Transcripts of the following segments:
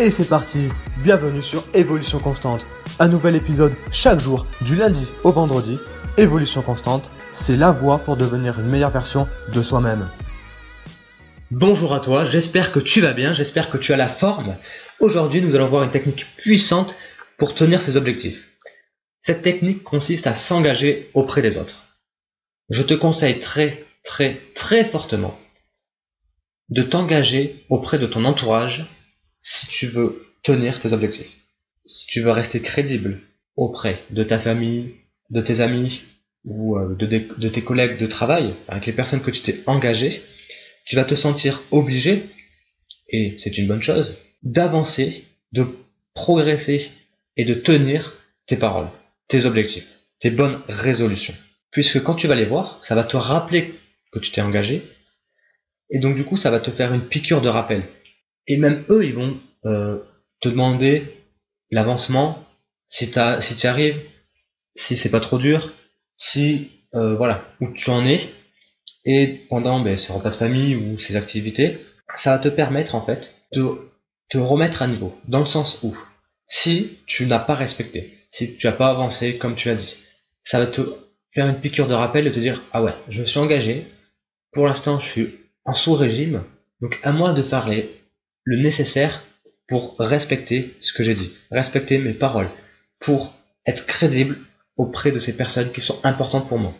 Et c'est parti, bienvenue sur Évolution Constante. Un nouvel épisode chaque jour, du lundi au vendredi. Évolution Constante, c'est la voie pour devenir une meilleure version de soi-même. Bonjour à toi, j'espère que tu vas bien, j'espère que tu as la forme. Aujourd'hui, nous allons voir une technique puissante pour tenir ses objectifs. Cette technique consiste à s'engager auprès des autres. Je te conseille très, très, très fortement de t'engager auprès de ton entourage si tu veux tenir tes objectifs. Si tu veux rester crédible auprès de ta famille, de tes amis ou euh, de, tes collègues de travail, avec les personnes que tu t'es engagé, tu vas te sentir obligé, et c'est une bonne chose, d'avancer, de progresser et de tenir tes paroles, tes objectifs, tes bonnes résolutions. Puisque quand tu vas les voir, ça va te rappeler que tu t'es engagé, et donc du coup ça va te faire une piqûre de rappel. Et même eux, ils vont euh, te demander l'avancement, si tu si y arrives, si c'est pas trop dur, si euh, voilà où tu en es. Et pendant ben, ces repas de famille ou ces activités, ça va te permettre en fait de te remettre à niveau. Dans le sens où, si tu n'as pas respecté, si tu n'as pas avancé comme tu as dit, ça va te faire une piqûre de rappel et te dire ah ouais, je me suis engagé. Pour l'instant, je suis en sous-régime, donc à moi de faire les le nécessaire pour respecter ce que j'ai dit, respecter mes paroles, pour être crédible auprès de ces personnes qui sont importantes pour moi.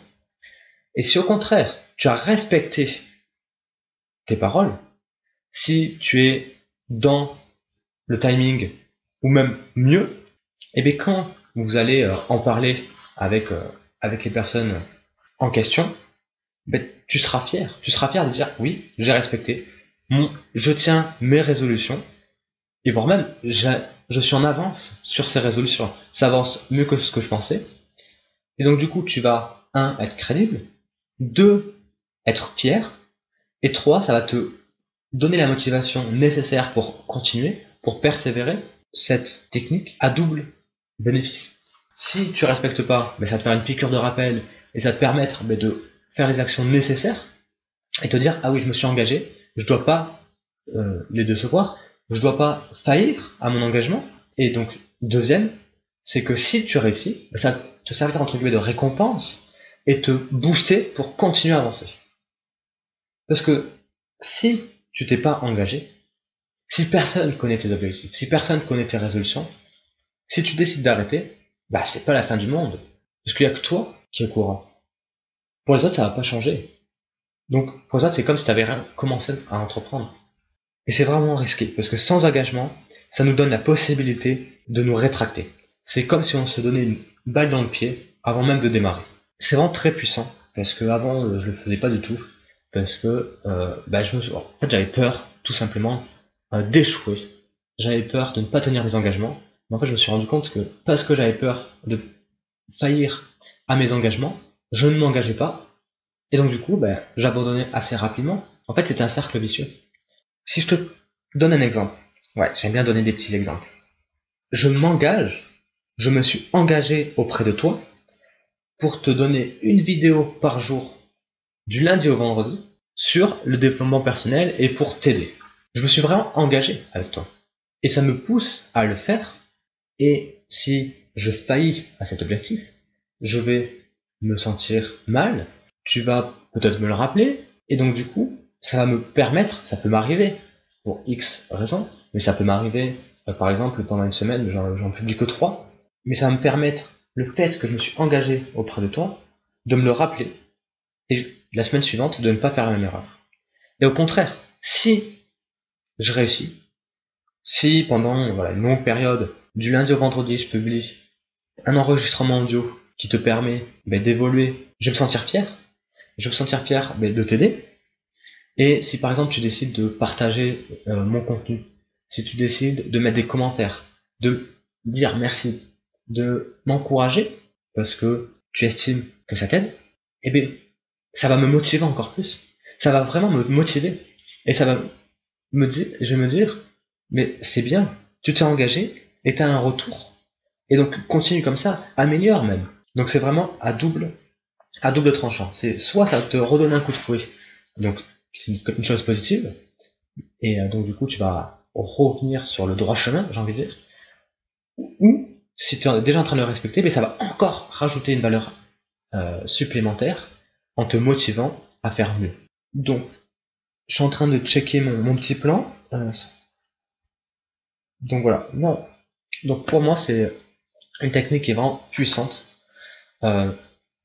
Et si au contraire, tu as respecté tes paroles, si tu es dans le timing, ou même mieux, et eh bien quand vous allez euh, en parler avec, euh, avec les personnes en question, ben, tu seras fier. Tu seras fier de dire oui, j'ai respecté, je tiens mes résolutions, et voire même, je suis en avance sur ces résolutions. Ça avance mieux que ce que je pensais. Et donc, du coup, tu vas, un, être crédible, deux, être fier, et trois, ça va te donner la motivation nécessaire pour continuer, pour persévérer. Cette technique à double bénéfice. Si tu respectes pas, mais ça va te faire une piqûre de rappel et ça te permettre de faire les actions nécessaires et te dire ah oui je me suis engagé je dois pas euh, les décevoir, je dois pas faillir à mon engagement. Et donc, deuxième, c'est que si tu réussis, ça te servira entre guillemets de récompense et te booster pour continuer à avancer. Parce que si tu t'es pas engagé, si personne connaît tes objectifs, si personne connaît tes résolutions, si tu décides d'arrêter, bah c'est pas la fin du monde. Parce qu'il y a que toi qui es courant. Pour les autres, ça va pas changer. Donc, pour ça, c'est comme si tu avais commencé à entreprendre. Et c'est vraiment risqué, parce que sans engagement, ça nous donne la possibilité de nous rétracter. C'est comme si on se donnait une balle dans le pied avant même de démarrer. C'est vraiment très puissant, parce que avant, euh, je le faisais pas du tout, parce que euh, bah, je me... en fait, j'avais peur, tout simplement, euh, d'échouer. J'avais peur de ne pas tenir mes engagements. Mais en fait, je me suis rendu compte que parce que j'avais peur de faillir à mes engagements, je ne m'engageais pas, et donc du coup, ben, j'abandonnais assez rapidement. En fait, c'était un cercle vicieux. Si je te donne un exemple, ouais, j'aime bien donner des petits exemples. Je m'engage, je me suis engagé auprès de toi pour te donner une vidéo par jour du lundi au vendredi sur le développement personnel et pour t'aider. Je me suis vraiment engagé avec toi. Et ça me pousse à le faire. Et si je faillis à cet objectif, je vais me sentir mal, tu vas peut-être me le rappeler, et donc du coup, ça va me permettre, ça peut m'arriver, pour X raisons, mais ça peut m'arriver, euh, par exemple, pendant une semaine, j'en publie que trois, mais ça va me permettre, le fait que je me suis engagé auprès de toi, de me le rappeler, et la semaine suivante, de ne pas faire la même erreur. Et au contraire, si je réussis, si pendant voilà, une longue période, du lundi au vendredi, je publie un enregistrement audio qui te permet ben, d'évoluer, je vais me sentir fier, je vais me sentir fier de t'aider. Et si par exemple tu décides de partager euh, mon contenu, si tu décides de mettre des commentaires, de dire merci, de m'encourager parce que tu estimes que ça t'aide, eh bien, ça va me motiver encore plus. Ça va vraiment me motiver. Et ça va me dire, je vais me dire, mais c'est bien, tu t'es engagé et tu as un retour. Et donc continue comme ça, améliore même. Donc c'est vraiment à double à double tranchant. C'est soit ça te redonne un coup de fouet, donc c'est une chose positive, et euh, donc du coup tu vas revenir sur le droit chemin, j'ai envie de dire, ou si tu es déjà en train de le respecter, mais ça va encore rajouter une valeur euh, supplémentaire en te motivant à faire mieux. Donc, je suis en train de checker mon, petit plan. Euh, donc voilà. Non. Donc pour moi, c'est une technique qui est vraiment puissante. Euh,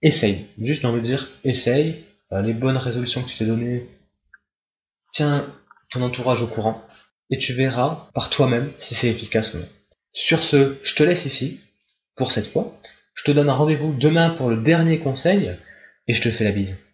essaye. Juste envie de dire, essaye. les bonnes résolutions que tu t'es données, tiens ton entourage au courant. Et tu verras par toi-même si c'est efficace ou non. Sur ce, je te laisse ici pour cette fois. Je te donne un rendez-vous demain pour le dernier conseil et je te fais la bise.